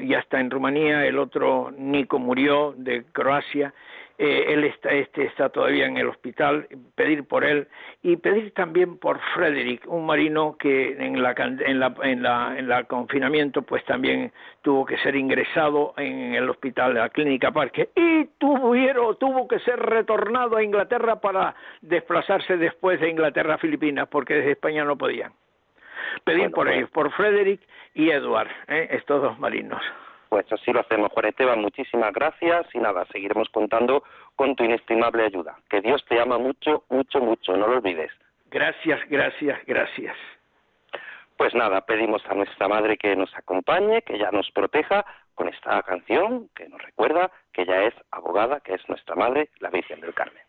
ya está en Rumanía, el otro, Nico, murió de Croacia, eh, él está, este está todavía en el hospital, pedir por él y pedir también por Frederick, un marino que en la, en la, en la, en la confinamiento pues también tuvo que ser ingresado en el hospital de la Clínica Parque y tuvieron, tuvo que ser retornado a Inglaterra para desplazarse después de Inglaterra a Filipinas porque desde España no podían. Pedir Bueno, por pues- ellos, por Frederick y Edward, ¿eh? estos dos marinos. Pues así lo hacemos, Juan Esteban. Muchísimas gracias y nada, seguiremos contando con tu inestimable ayuda. Que Dios te ama mucho, mucho, mucho, no lo olvides. Gracias, gracias, gracias. Pues nada, pedimos a nuestra Madre que nos acompañe, que ella nos proteja con esta canción que nos recuerda que ella es abogada, que es nuestra Madre, la Virgen del Carmen.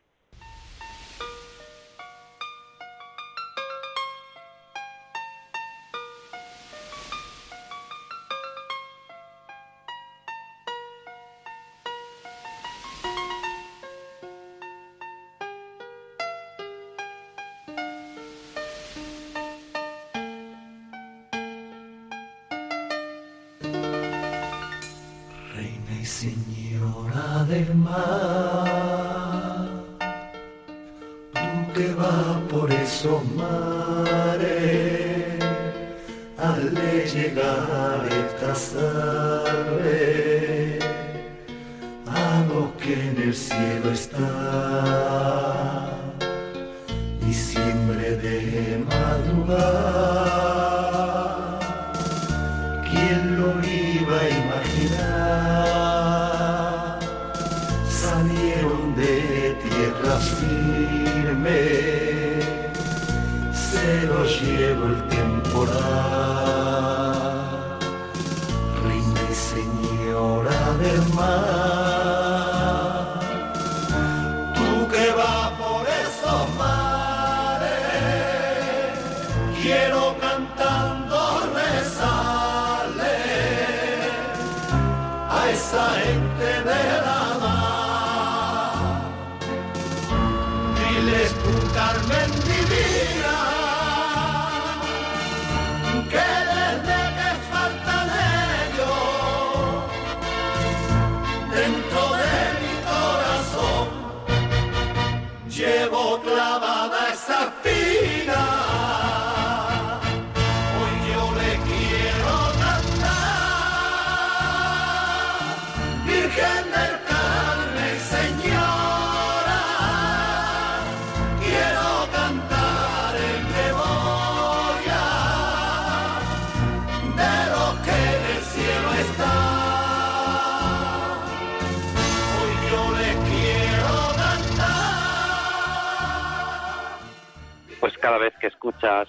Escuchas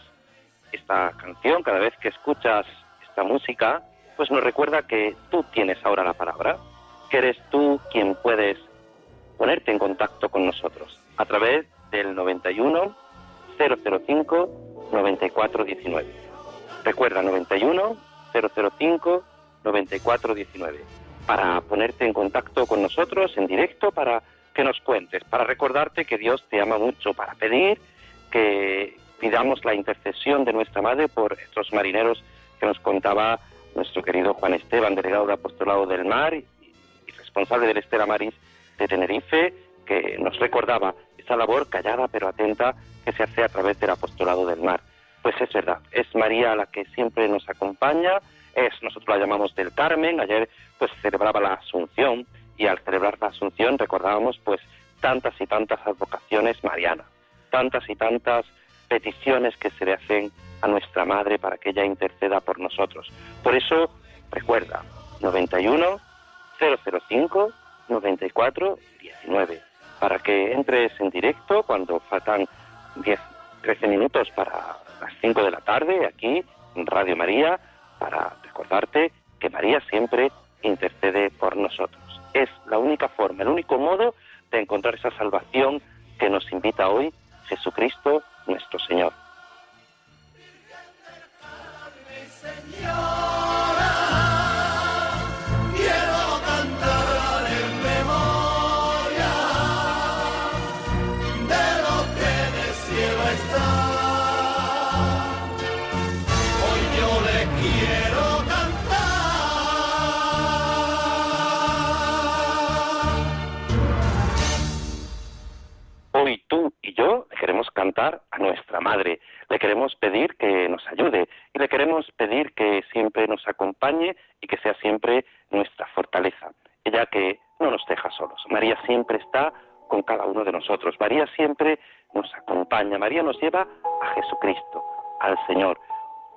esta canción, cada vez que escuchas esta música, pues nos recuerda que tú tienes ahora la palabra, que eres tú quien puedes ponerte en contacto con nosotros a través del 91 005 9419. Recuerda 91 005 9419 para ponerte en contacto con nosotros en directo para que nos cuentes, para recordarte que Dios te ama mucho, para pedir que pidamos la intercesión de nuestra Madre por estos marineros que nos contaba nuestro querido Juan Esteban, delegado de Apostolado del Mar y, y responsable del Estela Maris de Tenerife, que nos recordaba esa labor callada pero atenta que se hace a través del Apostolado del Mar. Pues es verdad, es María la que siempre nos acompaña, es nosotros la llamamos del Carmen, ayer pues celebraba la Asunción y al celebrar la Asunción recordábamos pues tantas y tantas advocaciones marianas, tantas y tantas peticiones que se le hacen a nuestra Madre para que ella interceda por nosotros. Por eso, recuerda, 91 005 94 19, para que entres en directo cuando faltan 10, 13 minutos para las 5 de la tarde aquí en Radio María, para recordarte que María siempre intercede por nosotros. Es la única forma, el único modo de encontrar esa salvación que nos invita hoy Jesucristo nuestro Señor. a nuestra Madre. Le queremos pedir que nos ayude y le queremos pedir que siempre nos acompañe y que sea siempre nuestra fortaleza. Ella que no nos deja solos. María siempre está con cada uno de nosotros. María siempre nos acompaña. María nos lleva a Jesucristo, al Señor.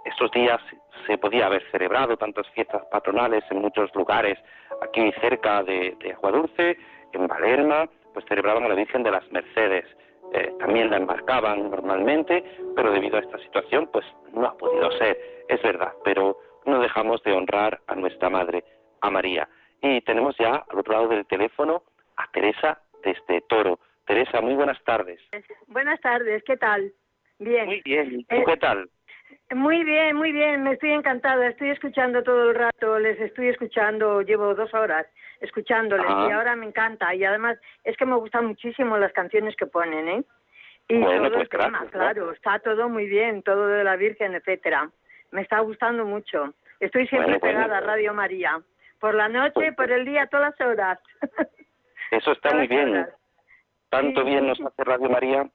Estos días se podía haber celebrado tantas fiestas patronales en muchos lugares, aquí cerca de, de Aguadulce, en Valerma, pues celebraban a la Virgen de las Mercedes. Eh, también la embarcaban normalmente, pero debido a esta situación, pues no ha podido ser, es verdad, pero no dejamos de honrar a nuestra Madre, a María. Y tenemos ya al otro lado del teléfono a Teresa desde Toro. Teresa, muy buenas tardes. Buenas tardes, ¿qué tal? Bien. Muy bien, ¿y tú Eh, qué tal? Muy bien, muy bien, me estoy encantada, estoy escuchando todo el rato, les estoy escuchando, llevo dos horas escuchándoles Ah. y ahora me encanta y además es que me gustan muchísimo las canciones que ponen, ¿eh? Y Bueno, todo pues el tema, gracias, claro, está todo muy bien, todo de la Virgen, etcétera. Me está gustando mucho. Estoy siempre Bueno, bueno. pegada a Radio María, por la noche, Pues- por el día, todas las horas. [LAUGHS] Eso está muy bien. Tanto bien nos hace Radio María,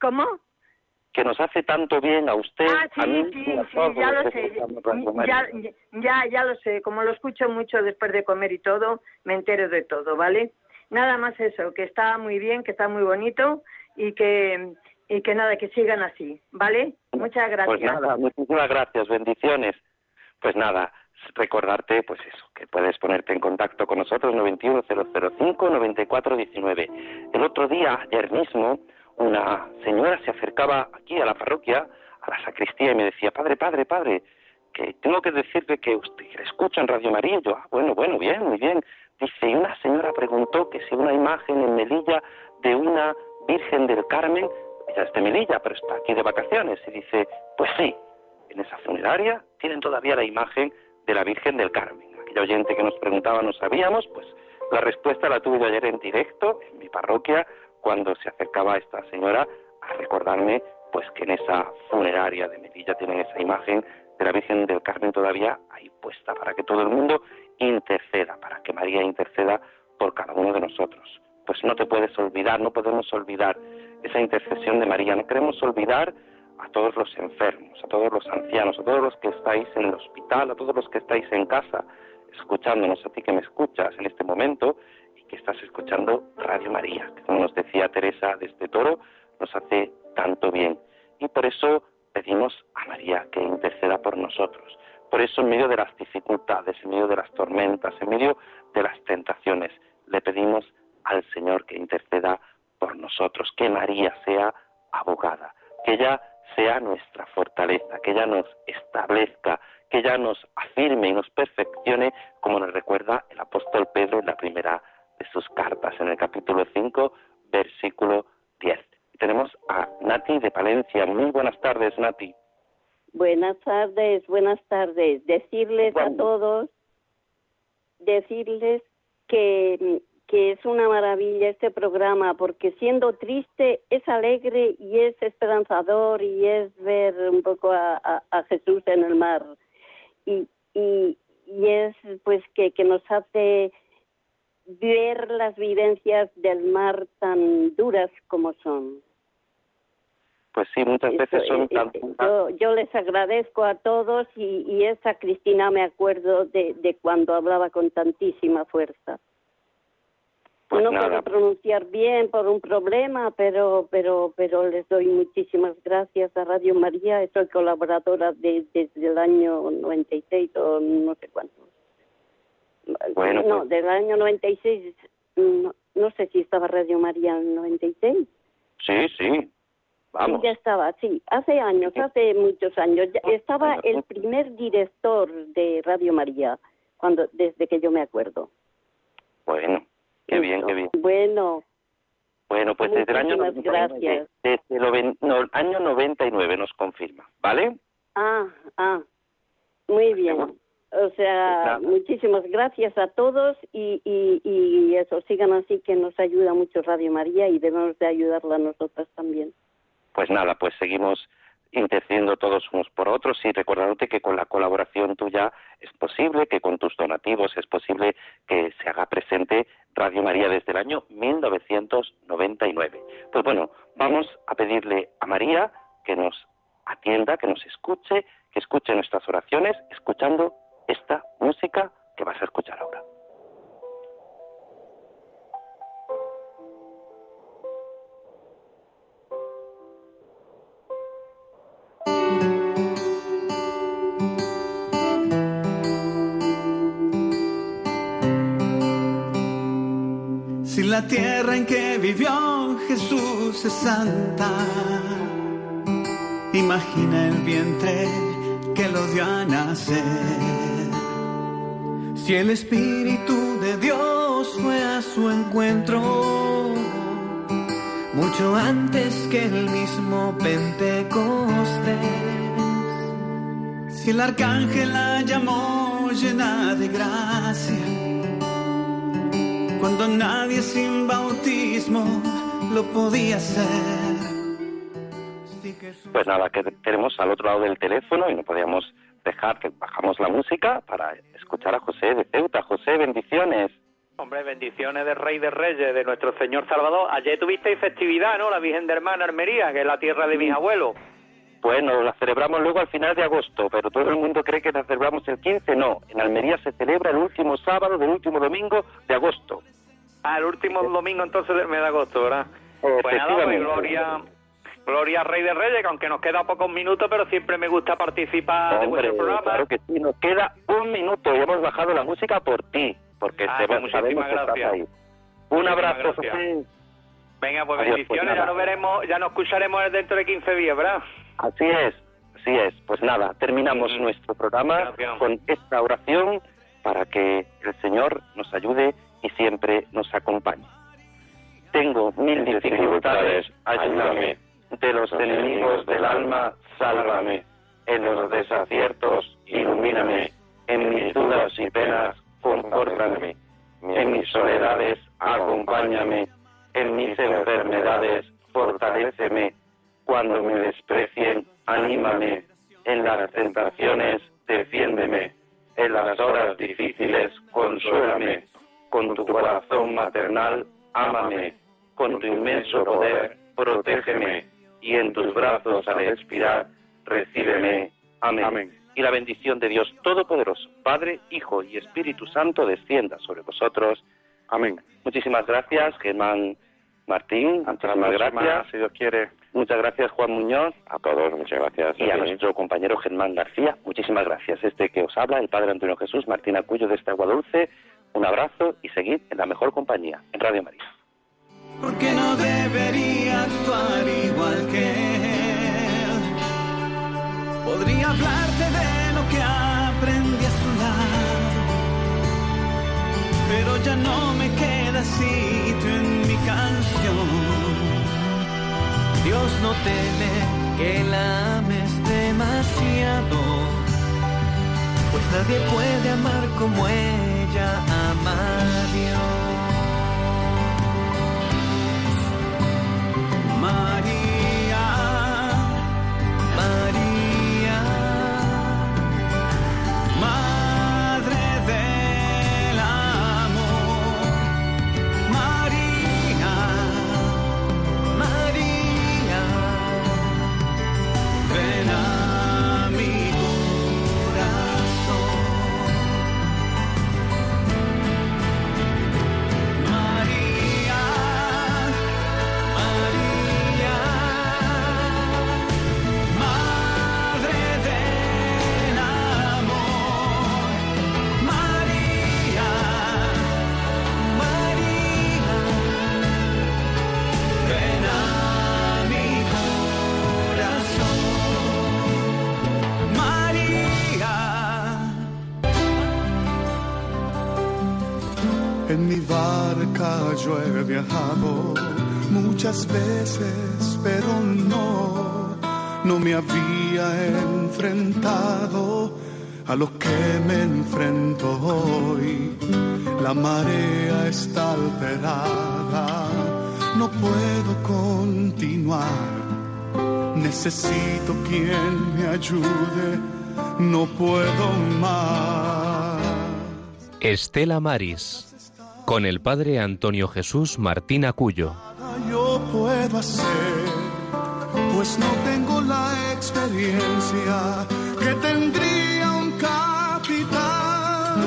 ¿Cómo? Que nos hace tanto bien a usted, Ah, sí, a mí sí, todos ya lo sé. Ya, ya, ya lo sé. Como lo escucho mucho después de comer y todo, me entero de todo, ¿vale? Nada más eso, que está muy bien, que está muy bonito y que y que nada, que sigan así, ¿vale? Muchas gracias. Pues nada, muchísimas gracias, bendiciones. Pues nada, recordarte, pues eso, que puedes ponerte en contacto con nosotros 91005-9419. El otro día, ayer mismo, una señora se acercaba aquí a la parroquia, a la sacristía, y me decía, padre, padre, padre, que tengo que decirle que usted que le escucha en Radio María. Yo, ah, bueno, bueno, bien, muy bien. Dice, y una señora preguntó que si una imagen en Melilla de una Virgen del Carmen, ella es de Melilla, pero está aquí de vacaciones, y dice, pues sí, en esa funeraria tienen todavía la imagen de la Virgen del Carmen. Aquella oyente que nos preguntaba no sabíamos, pues la respuesta la tuve ayer en directo en mi parroquia cuando se acercaba esta señora a recordarme pues que en esa funeraria de Melilla tienen esa imagen de la Virgen del Carmen todavía ahí puesta para que todo el mundo interceda, para que María interceda por cada uno de nosotros. Pues no te puedes olvidar, no podemos olvidar esa intercesión de María, no queremos olvidar a todos los enfermos, a todos los ancianos, a todos los que estáis en el hospital, a todos los que estáis en casa, escuchándonos, a ti que me escuchas en este momento que estás escuchando Radio María, que como nos decía Teresa desde Toro, nos hace tanto bien. Y por eso pedimos a María que interceda por nosotros. Por eso en medio de las dificultades, en medio de las tormentas, en medio de las tentaciones, le pedimos al Señor que interceda por nosotros, que María sea abogada, que ella sea nuestra fortaleza, que ella nos establezca, que ella nos afirme y nos perfeccione, como nos recuerda el apóstol Pedro en la primera de sus cartas, en el capítulo 5, versículo 10. Tenemos a Nati de Palencia. Muy buenas tardes, Nati. Buenas tardes, buenas tardes. Decirles a todos, decirles que, que es una maravilla este programa, porque siendo triste es alegre y es esperanzador y es ver un poco a, a- a Jesús en el mar. Y, y, y es pues que, que nos hace ver las vivencias del mar tan duras como son. Pues sí, muchas veces son tan... eh, yo, yo les agradezco a todos y, y esa Cristina me acuerdo de, de cuando hablaba con tantísima fuerza. Pues no nada. puedo pronunciar bien por un problema, pero pero pero les doy muchísimas gracias a Radio María. Soy colaboradora de- desde el año 96 o no sé cuánto. Bueno, no, pues- del año 96, no, no sé si estaba Radio María en el 96. Sí, sí. Vamos. Sí, ya estaba, sí, hace años, hace muchos años. Ya estaba el primer director de Radio María, cuando desde que yo me acuerdo. Bueno, qué bien, qué bien. Bueno, Bueno, pues desde el año Muchísimas 99, gracias. desde el no, el año 99 nos confirma, ¿vale? ah, ah, muy bien. O sea, muchísimas gracias a todos y, y, y eso, sigan así que nos ayuda mucho Radio María y debemos de ayudarla a nosotras también. Pues nada, pues seguimos intercediendo todos unos por otros y recordándote que con la colaboración tuya es posible, que con tus donativos es posible que se haga presente Radio María desde el año 1999. Pues bueno, vamos a pedirle a María que nos atienda, que nos escuche, que escuche nuestras oraciones, escuchando esta música que vas a escuchar ahora. Si la tierra en que vivió Jesús es santa, imagina el vientre a nacer. Si el Espíritu de Dios fue a su encuentro, mucho antes que el mismo Pentecostés. Si el arcángel la llamó llena de gracia, cuando nadie sin bautismo lo podía hacer. Pues nada, que tenemos al otro lado del teléfono y no podíamos dejar que bajamos la música para escuchar a José de Ceuta. José, bendiciones. Hombre, bendiciones del Rey de Reyes, de nuestro Señor Salvador. Ayer tuvisteis festividad, ¿no? La Virgen de Hermana Armería, que es la tierra de mis abuelos. Bueno, la celebramos luego al final de agosto, pero todo el mundo cree que la celebramos el 15. No, en Almería se celebra el último sábado del último domingo de agosto. Ah, el último domingo entonces del mes de agosto, ¿verdad? Pues nada, pues gloria, gloria Rey de Reyes, que aunque nos queda pocos minutos, pero siempre me gusta participar de Hombre, vuestro programa. claro que sí, nos queda un minuto y hemos bajado la música por ti, porque Ah, te- pues sabemos muchísimas gracias. ahí. Un Muchísimas abrazo, gracias. José. Venga, pues Adiós, bendiciones, pues ya nos veremos, ya nos escucharemos dentro de 15 días, ¿verdad? Así es, así es. Pues nada, terminamos nuestro programa con esta oración para que el Señor nos ayude y siempre nos acompañe. Tengo mil dificultades, ayúdame. De los enemigos del alma, sálvame. En los desaciertos, ilumíname. En mis dudas y penas, confórtame. En mis soledades, acompáñame. En mis enfermedades, fortaléceme. Cuando me desprecien, anímame. En las tentaciones, defiéndeme. En las horas difíciles, consuélame. Con tu corazón maternal, ámame. Con tu inmenso poder, protégeme. Y en tus brazos al expirar, recíbeme. Amén. Y la bendición de Dios Todopoderoso, Padre, Hijo y Espíritu Santo, descienda sobre vosotros. Amén. Muchísimas gracias, Germán Martín. Muchísimas gracias. si Dios quiere. Muchas gracias, Juan Muñoz. A todos, muchas gracias. Y a nuestro compañero Germán García, muchísimas gracias. Este que os habla, el Padre Antonio Jesús Martín Acuyo de este Agua Dulce. Un abrazo y seguid en la mejor compañía, en Radio María. porque no debería actuar igual que él. Podría hablarte de lo que aprendí a su lado, pero ya no me queda sitio en mi canción. Dios no teme que la ames demasiado, pues nadie puede amar como ella Necesito quien me ayude, no puedo más. Estela Maris, con el Padre Antonio Jesús Martín Acuyo. yo puedo hacer, pues no tengo la experiencia que tendría un capitán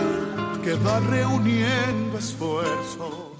que va reuniendo esfuerzos